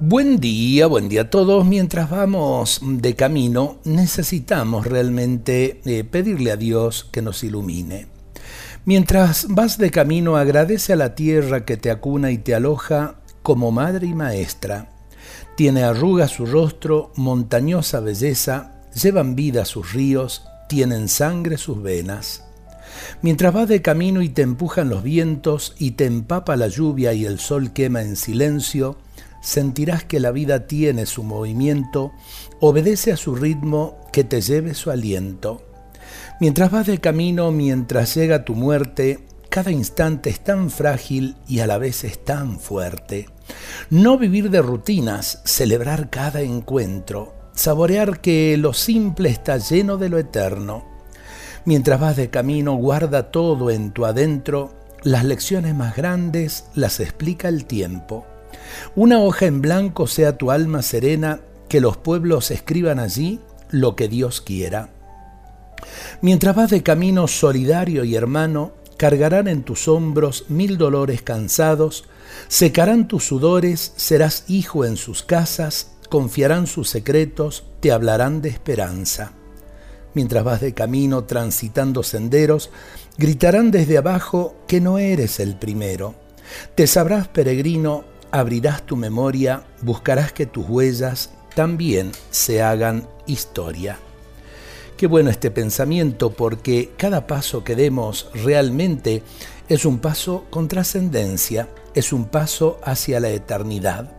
Buen día, buen día a todos. Mientras vamos de camino, necesitamos realmente eh, pedirle a Dios que nos ilumine. Mientras vas de camino, agradece a la tierra que te acuna y te aloja como madre y maestra. Tiene arruga su rostro, montañosa belleza, llevan vida sus ríos, tienen sangre sus venas. Mientras vas de camino y te empujan los vientos y te empapa la lluvia y el sol quema en silencio, sentirás que la vida tiene su movimiento, obedece a su ritmo, que te lleve su aliento. Mientras vas de camino, mientras llega tu muerte, cada instante es tan frágil y a la vez es tan fuerte. No vivir de rutinas, celebrar cada encuentro, saborear que lo simple está lleno de lo eterno. Mientras vas de camino, guarda todo en tu adentro, las lecciones más grandes las explica el tiempo. Una hoja en blanco sea tu alma serena, que los pueblos escriban allí lo que Dios quiera. Mientras vas de camino solidario y hermano, cargarán en tus hombros mil dolores cansados, secarán tus sudores, serás hijo en sus casas, confiarán sus secretos, te hablarán de esperanza. Mientras vas de camino transitando senderos, gritarán desde abajo que no eres el primero. Te sabrás peregrino abrirás tu memoria, buscarás que tus huellas también se hagan historia. Qué bueno este pensamiento porque cada paso que demos realmente es un paso con trascendencia, es un paso hacia la eternidad.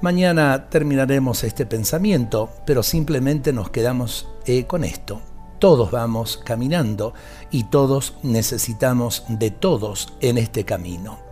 Mañana terminaremos este pensamiento, pero simplemente nos quedamos eh, con esto. Todos vamos caminando y todos necesitamos de todos en este camino.